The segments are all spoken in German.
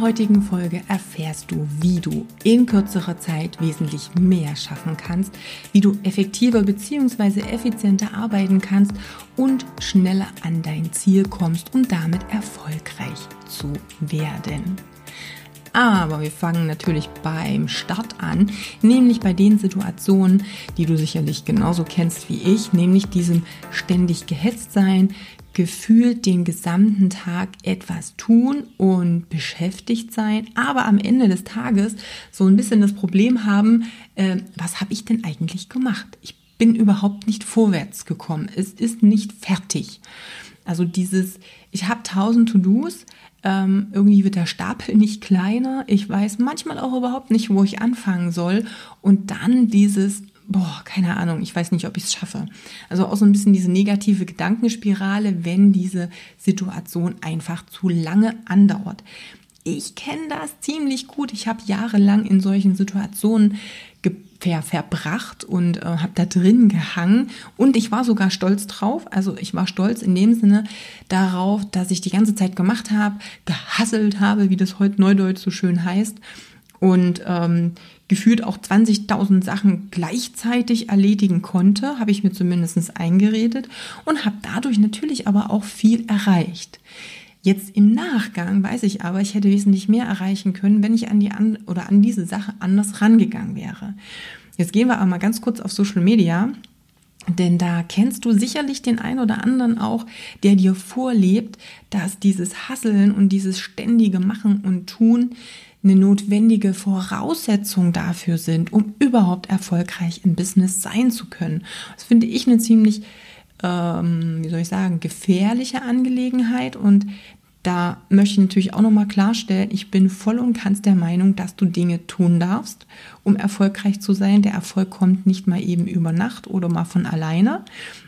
Heutigen Folge erfährst du, wie du in kürzerer Zeit wesentlich mehr schaffen kannst, wie du effektiver bzw. effizienter arbeiten kannst und schneller an dein Ziel kommst, um damit erfolgreich zu werden. Aber wir fangen natürlich beim Start an, nämlich bei den Situationen, die du sicherlich genauso kennst wie ich, nämlich diesem ständig gehetzt sein, gefühlt den gesamten Tag etwas tun und beschäftigt sein, aber am Ende des Tages so ein bisschen das Problem haben, äh, was habe ich denn eigentlich gemacht? Ich bin überhaupt nicht vorwärts gekommen. Es ist nicht fertig. Also dieses, ich habe tausend To-Dos, ähm, irgendwie wird der Stapel nicht kleiner. Ich weiß manchmal auch überhaupt nicht, wo ich anfangen soll. Und dann dieses, boah, keine Ahnung, ich weiß nicht, ob ich es schaffe. Also auch so ein bisschen diese negative Gedankenspirale, wenn diese Situation einfach zu lange andauert. Ich kenne das ziemlich gut. Ich habe jahrelang in solchen Situationen ver verbracht und äh, habe da drin gehangen und ich war sogar stolz drauf. Also ich war stolz in dem Sinne darauf, dass ich die ganze Zeit gemacht habe, gehasselt habe, wie das heute Neudeutsch so schön heißt und ähm, gefühlt auch 20.000 Sachen gleichzeitig erledigen konnte, habe ich mir zumindest eingeredet und habe dadurch natürlich aber auch viel erreicht. Jetzt im Nachgang weiß ich aber, ich hätte wesentlich mehr erreichen können, wenn ich an die an oder an diese Sache anders rangegangen wäre. Jetzt gehen wir aber mal ganz kurz auf Social Media. Denn da kennst du sicherlich den einen oder anderen auch, der dir vorlebt, dass dieses Hasseln und dieses ständige Machen und Tun eine notwendige Voraussetzung dafür sind, um überhaupt erfolgreich im Business sein zu können. Das finde ich eine ziemlich, ähm, wie soll ich sagen, gefährliche Angelegenheit und da möchte ich natürlich auch nochmal klarstellen, ich bin voll und ganz der Meinung, dass du Dinge tun darfst, um erfolgreich zu sein. Der Erfolg kommt nicht mal eben über Nacht oder mal von alleine.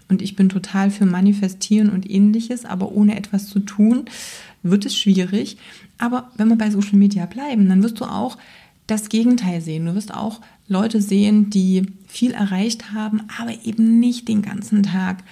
Und ich bin total für Manifestieren und ähnliches, aber ohne etwas zu tun, wird es schwierig. Aber wenn wir bei Social Media bleiben, dann wirst du auch das Gegenteil sehen. Du wirst auch Leute sehen, die viel erreicht haben, aber eben nicht den ganzen Tag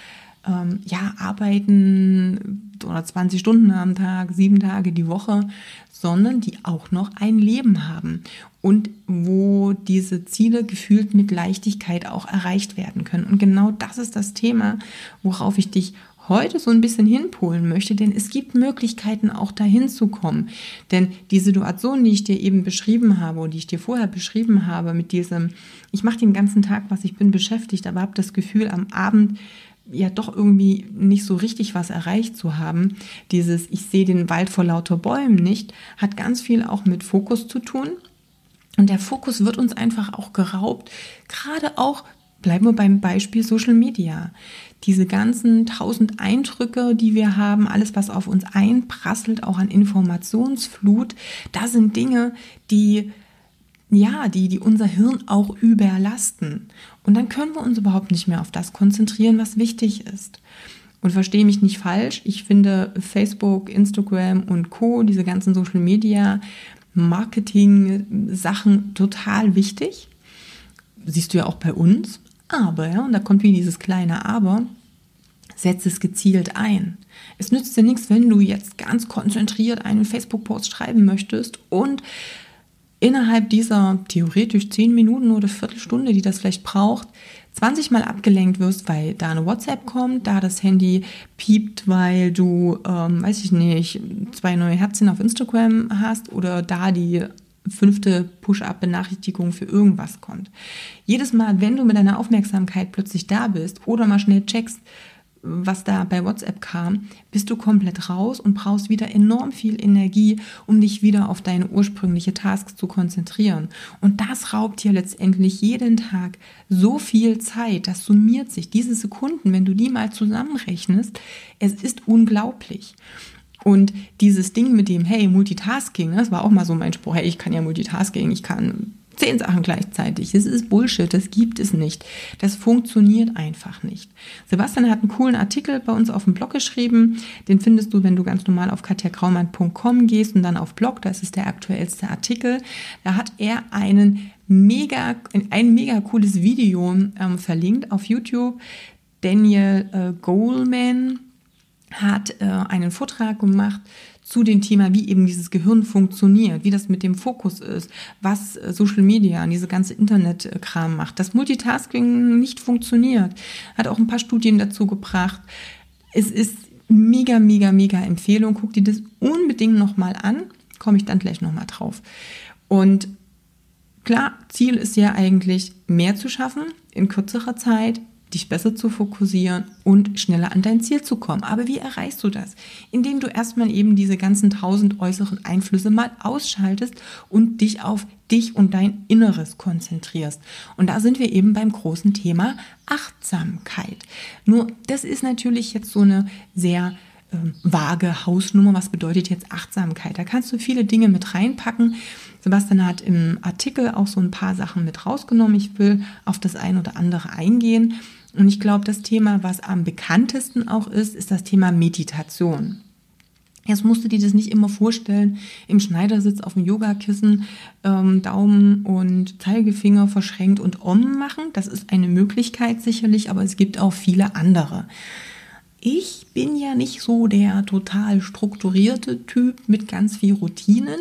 ähm, ja, arbeiten oder 20 Stunden am Tag, sieben Tage die Woche, sondern die auch noch ein Leben haben und wo diese Ziele gefühlt mit Leichtigkeit auch erreicht werden können. Und genau das ist das Thema, worauf ich dich heute so ein bisschen hinpolen möchte, denn es gibt Möglichkeiten auch dahin zu kommen. Denn die Situation, die ich dir eben beschrieben habe und die ich dir vorher beschrieben habe mit diesem, ich mache den ganzen Tag, was ich bin beschäftigt, aber habe das Gefühl, am Abend ja doch irgendwie nicht so richtig was erreicht zu haben. Dieses Ich sehe den Wald vor lauter Bäumen nicht, hat ganz viel auch mit Fokus zu tun. Und der Fokus wird uns einfach auch geraubt, gerade auch Bleiben wir beim Beispiel Social Media. Diese ganzen tausend Eindrücke, die wir haben, alles, was auf uns einprasselt, auch an Informationsflut, da sind Dinge, die, ja, die, die unser Hirn auch überlasten. Und dann können wir uns überhaupt nicht mehr auf das konzentrieren, was wichtig ist. Und verstehe mich nicht falsch, ich finde Facebook, Instagram und Co., diese ganzen Social Media, Marketing-Sachen total wichtig. Siehst du ja auch bei uns. Aber, und da kommt wie dieses kleine Aber, setz es gezielt ein. Es nützt dir nichts, wenn du jetzt ganz konzentriert einen Facebook-Post schreiben möchtest und innerhalb dieser theoretisch zehn Minuten oder Viertelstunde, die das vielleicht braucht, 20 Mal abgelenkt wirst, weil da eine WhatsApp kommt, da das Handy piept, weil du, ähm, weiß ich nicht, zwei neue Herzchen auf Instagram hast oder da die fünfte Push-up-Benachrichtigung für irgendwas kommt. Jedes Mal, wenn du mit deiner Aufmerksamkeit plötzlich da bist oder mal schnell checkst, was da bei WhatsApp kam, bist du komplett raus und brauchst wieder enorm viel Energie, um dich wieder auf deine ursprüngliche Tasks zu konzentrieren. Und das raubt dir letztendlich jeden Tag so viel Zeit, das summiert sich. Diese Sekunden, wenn du die mal zusammenrechnest, es ist unglaublich. Und dieses Ding mit dem, hey, Multitasking, das war auch mal so mein Spruch, hey, ich kann ja Multitasking, ich kann zehn Sachen gleichzeitig. Das ist Bullshit, das gibt es nicht. Das funktioniert einfach nicht. Sebastian hat einen coolen Artikel bei uns auf dem Blog geschrieben. Den findest du, wenn du ganz normal auf katjakraumann.com gehst und dann auf Blog, das ist der aktuellste Artikel. Da hat er einen mega, ein mega cooles Video ähm, verlinkt auf YouTube. Daniel äh, Goleman hat äh, einen Vortrag gemacht zu dem Thema, wie eben dieses Gehirn funktioniert, wie das mit dem Fokus ist, was äh, Social Media und diese ganze Internetkram macht, dass Multitasking nicht funktioniert. Hat auch ein paar Studien dazu gebracht. Es ist mega, mega, mega Empfehlung. Guck dir das unbedingt nochmal an. Komme ich dann gleich nochmal drauf. Und klar, Ziel ist ja eigentlich mehr zu schaffen in kürzerer Zeit, dich besser zu fokussieren und schneller an dein Ziel zu kommen. Aber wie erreichst du das? Indem du erstmal eben diese ganzen tausend äußeren Einflüsse mal ausschaltest und dich auf dich und dein Inneres konzentrierst. Und da sind wir eben beim großen Thema Achtsamkeit. Nur das ist natürlich jetzt so eine sehr äh, vage Hausnummer. Was bedeutet jetzt Achtsamkeit? Da kannst du viele Dinge mit reinpacken. Sebastian hat im Artikel auch so ein paar Sachen mit rausgenommen. Ich will auf das ein oder andere eingehen. Und ich glaube, das Thema, was am bekanntesten auch ist, ist das Thema Meditation. Jetzt musst du dir das nicht immer vorstellen, im Schneidersitz auf dem Yogakissen ähm, Daumen und Zeigefinger verschränkt und Om machen. Das ist eine Möglichkeit sicherlich, aber es gibt auch viele andere. Ich bin ja nicht so der total strukturierte Typ mit ganz viel Routinen.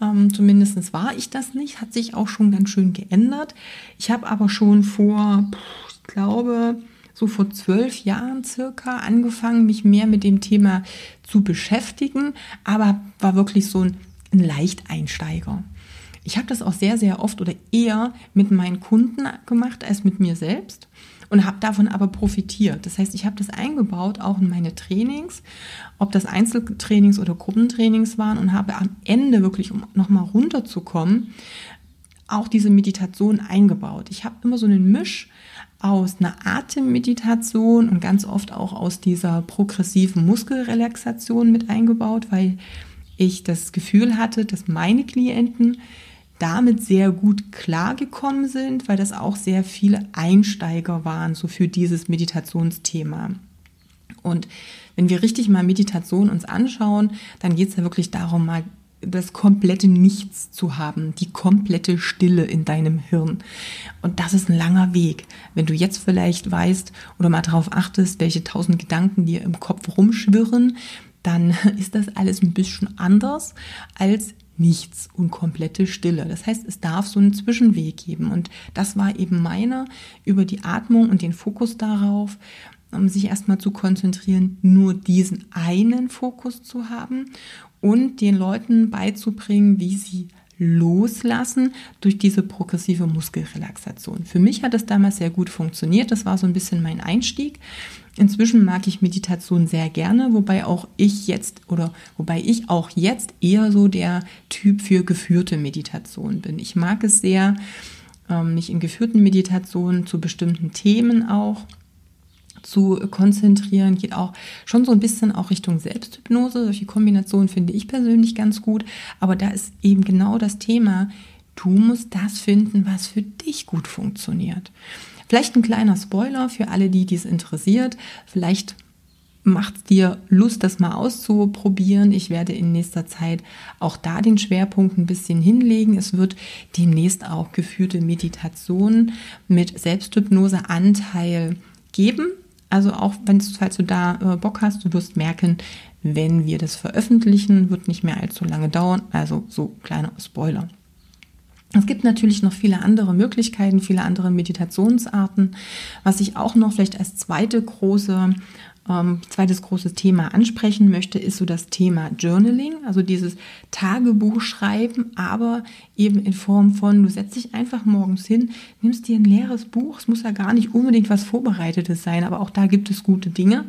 Ähm, Zumindest war ich das nicht, hat sich auch schon ganz schön geändert. Ich habe aber schon vor, glaube, so vor zwölf Jahren circa angefangen, mich mehr mit dem Thema zu beschäftigen, aber war wirklich so ein, ein Leichteinsteiger. Ich habe das auch sehr, sehr oft oder eher mit meinen Kunden gemacht als mit mir selbst und habe davon aber profitiert. Das heißt, ich habe das eingebaut auch in meine Trainings, ob das Einzeltrainings oder Gruppentrainings waren und habe am Ende wirklich, um nochmal runterzukommen, auch diese Meditation eingebaut. Ich habe immer so einen Misch aus einer Atemmeditation und ganz oft auch aus dieser progressiven Muskelrelaxation mit eingebaut, weil ich das Gefühl hatte, dass meine Klienten damit sehr gut klargekommen sind, weil das auch sehr viele Einsteiger waren, so für dieses Meditationsthema. Und wenn wir richtig mal Meditation uns anschauen, dann geht es ja wirklich darum, mal das komplette Nichts zu haben, die komplette Stille in deinem Hirn. Und das ist ein langer Weg. Wenn du jetzt vielleicht weißt oder mal darauf achtest, welche tausend Gedanken dir im Kopf rumschwirren, dann ist das alles ein bisschen anders als nichts und komplette Stille. Das heißt, es darf so einen Zwischenweg geben. Und das war eben meiner über die Atmung und den Fokus darauf, sich erstmal zu konzentrieren, nur diesen einen Fokus zu haben und den Leuten beizubringen, wie sie loslassen durch diese progressive Muskelrelaxation. Für mich hat das damals sehr gut funktioniert. Das war so ein bisschen mein Einstieg. Inzwischen mag ich Meditation sehr gerne, wobei auch ich jetzt oder wobei ich auch jetzt eher so der Typ für geführte Meditation bin. Ich mag es sehr, ähm, mich in geführten Meditationen zu bestimmten Themen auch zu konzentrieren, geht auch schon so ein bisschen auch Richtung Selbsthypnose. Solche Kombinationen finde ich persönlich ganz gut. Aber da ist eben genau das Thema, du musst das finden, was für dich gut funktioniert. Vielleicht ein kleiner Spoiler für alle, die dies interessiert. Vielleicht macht es dir Lust, das mal auszuprobieren. Ich werde in nächster Zeit auch da den Schwerpunkt ein bisschen hinlegen. Es wird demnächst auch geführte Meditationen mit Selbsthypnose-Anteil geben. Also auch wenn falls du da äh, Bock hast, du wirst merken, wenn wir das veröffentlichen, wird nicht mehr allzu lange dauern. Also so kleiner Spoiler. Es gibt natürlich noch viele andere Möglichkeiten, viele andere Meditationsarten. Was ich auch noch vielleicht als zweite große, ähm, zweites großes Thema ansprechen möchte, ist so das Thema Journaling, also dieses Tagebuch schreiben, aber eben in Form von, du setzt dich einfach morgens hin, nimmst dir ein leeres Buch, es muss ja gar nicht unbedingt was Vorbereitetes sein, aber auch da gibt es gute Dinge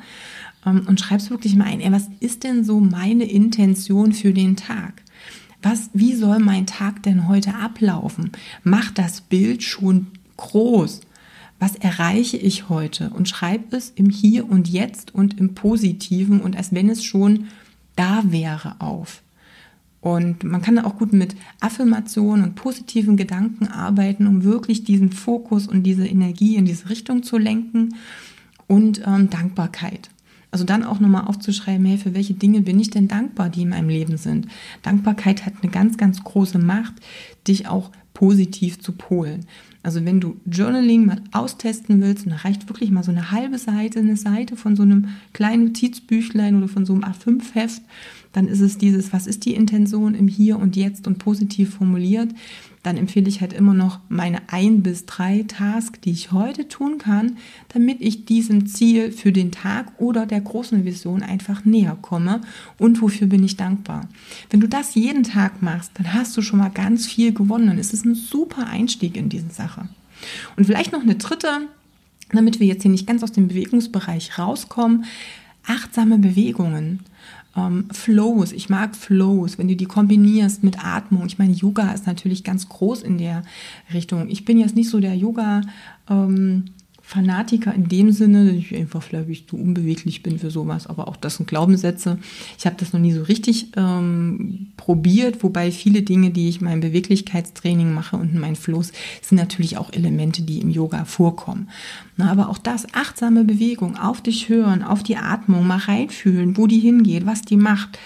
ähm, und schreibst wirklich mal ein, ey, was ist denn so meine Intention für den Tag? was, wie soll mein Tag denn heute ablaufen? Mach das Bild schon groß. Was erreiche ich heute? Und schreib es im Hier und Jetzt und im Positiven und als wenn es schon da wäre auf. Und man kann auch gut mit Affirmationen und positiven Gedanken arbeiten, um wirklich diesen Fokus und diese Energie in diese Richtung zu lenken. Und ähm, Dankbarkeit. Also dann auch nochmal aufzuschreiben, hey, für welche Dinge bin ich denn dankbar, die in meinem Leben sind. Dankbarkeit hat eine ganz, ganz große Macht, dich auch positiv zu polen. Also wenn du Journaling mal austesten willst, dann reicht wirklich mal so eine halbe Seite, eine Seite von so einem kleinen Notizbüchlein oder von so einem A5-Heft, dann ist es dieses, was ist die Intention im Hier und Jetzt und positiv formuliert dann empfehle ich halt immer noch meine ein bis drei Tasks, die ich heute tun kann, damit ich diesem Ziel für den Tag oder der großen Vision einfach näher komme und wofür bin ich dankbar. Wenn du das jeden Tag machst, dann hast du schon mal ganz viel gewonnen. Es ist ein super Einstieg in diese Sache. Und vielleicht noch eine dritte, damit wir jetzt hier nicht ganz aus dem Bewegungsbereich rauskommen, achtsame Bewegungen ähm, Flows. Ich mag Flows, wenn du die kombinierst mit Atmung. Ich meine, Yoga ist natürlich ganz groß in der Richtung. Ich bin jetzt nicht so der Yoga. Ähm, Fanatiker in dem Sinne, dass ich einfach vielleicht zu unbeweglich bin für sowas, aber auch das sind Glaubenssätze. Ich habe das noch nie so richtig ähm, probiert, wobei viele Dinge, die ich in meinem Beweglichkeitstraining mache und in meinen Flows, sind natürlich auch Elemente, die im Yoga vorkommen. Na, aber auch das, achtsame Bewegung, auf dich hören, auf die Atmung, mal reinfühlen, wo die hingeht, was die macht.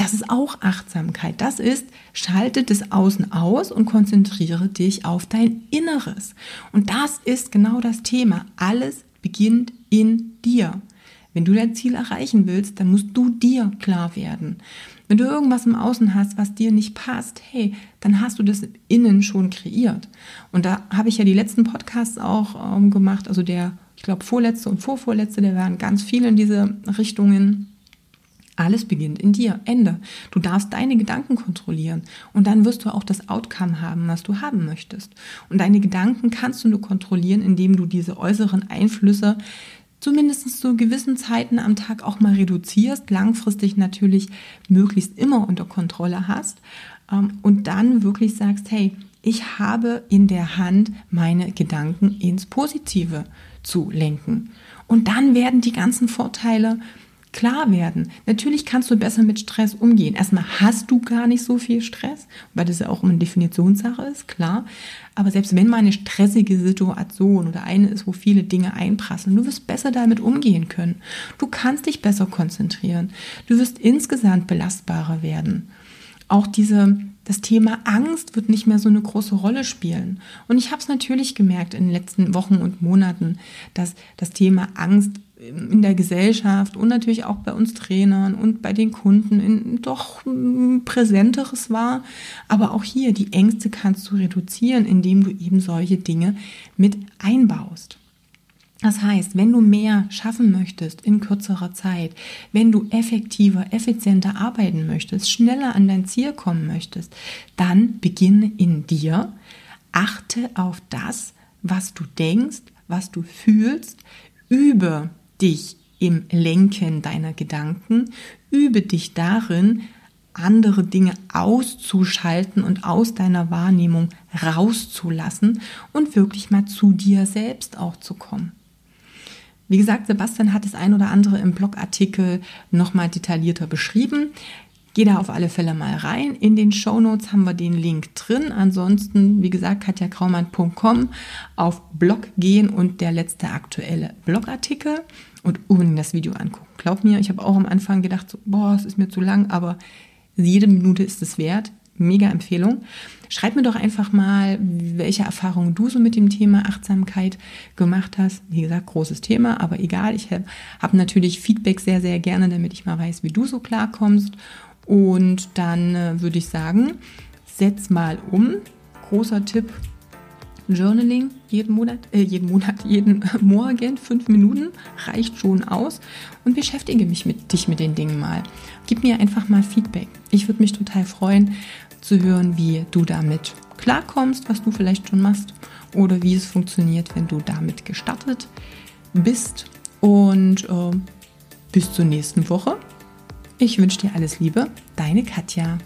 Das ist auch Achtsamkeit. Das ist, schalte das Außen aus und konzentriere dich auf dein Inneres. Und das ist genau das Thema. Alles beginnt in dir. Wenn du dein Ziel erreichen willst, dann musst du dir klar werden. Wenn du irgendwas im Außen hast, was dir nicht passt, hey, dann hast du das innen schon kreiert. Und da habe ich ja die letzten Podcasts auch ähm, gemacht, also der, ich glaube, vorletzte und vorvorletzte, der waren ganz viele in diese Richtungen. Alles beginnt in dir. Ende. Du darfst deine Gedanken kontrollieren und dann wirst du auch das Outcome haben, was du haben möchtest. Und deine Gedanken kannst du nur kontrollieren, indem du diese äußeren Einflüsse zumindest zu gewissen Zeiten am Tag auch mal reduzierst, langfristig natürlich möglichst immer unter Kontrolle hast ähm, und dann wirklich sagst, hey, ich habe in der Hand, meine Gedanken ins Positive zu lenken. Und dann werden die ganzen Vorteile klar werden. Natürlich kannst du besser mit Stress umgehen. Erstmal hast du gar nicht so viel Stress, weil das ja auch eine Definitionssache ist, klar. Aber selbst wenn mal eine stressige Situation oder eine ist, wo viele Dinge einprasseln, du wirst besser damit umgehen können. Du kannst dich besser konzentrieren. Du wirst insgesamt belastbarer werden. Auch diese das Thema Angst wird nicht mehr so eine große Rolle spielen. Und ich habe es natürlich gemerkt in den letzten Wochen und Monaten, dass das Thema Angst in der Gesellschaft und natürlich auch bei uns Trainern und bei den Kunden in doch präsenteres war. Aber auch hier, die Ängste kannst du reduzieren, indem du eben solche Dinge mit einbaust. Das heißt, wenn du mehr schaffen möchtest in kürzerer Zeit, wenn du effektiver, effizienter arbeiten möchtest, schneller an dein Ziel kommen möchtest, dann beginne in dir, achte auf das, was du denkst, was du fühlst, übe dich im Lenken deiner Gedanken, übe dich darin, andere Dinge auszuschalten und aus deiner Wahrnehmung rauszulassen und wirklich mal zu dir selbst auch zu kommen. Wie gesagt, Sebastian hat das ein oder andere im Blogartikel nochmal detaillierter beschrieben. Geh da auf alle Fälle mal rein. In den Show Notes haben wir den Link drin. Ansonsten, wie gesagt, katjakraumann.com auf Blog gehen und der letzte aktuelle Blogartikel und unbedingt das Video angucken. Glaub mir, ich habe auch am Anfang gedacht, so, boah, es ist mir zu lang, aber jede Minute ist es wert. Mega Empfehlung. Schreib mir doch einfach mal, welche Erfahrungen du so mit dem Thema Achtsamkeit gemacht hast. Wie gesagt, großes Thema, aber egal. Ich habe hab natürlich Feedback sehr, sehr gerne, damit ich mal weiß, wie du so klarkommst. Und dann äh, würde ich sagen, setz mal um. Großer Tipp, Journaling jeden Monat, äh, jeden Monat, jeden Morgen, fünf Minuten reicht schon aus und beschäftige mich mit dich mit den Dingen mal. Gib mir einfach mal Feedback. Ich würde mich total freuen, zu hören, wie du damit klarkommst, was du vielleicht schon machst oder wie es funktioniert, wenn du damit gestartet bist. Und äh, bis zur nächsten Woche. Ich wünsche dir alles Liebe, deine Katja.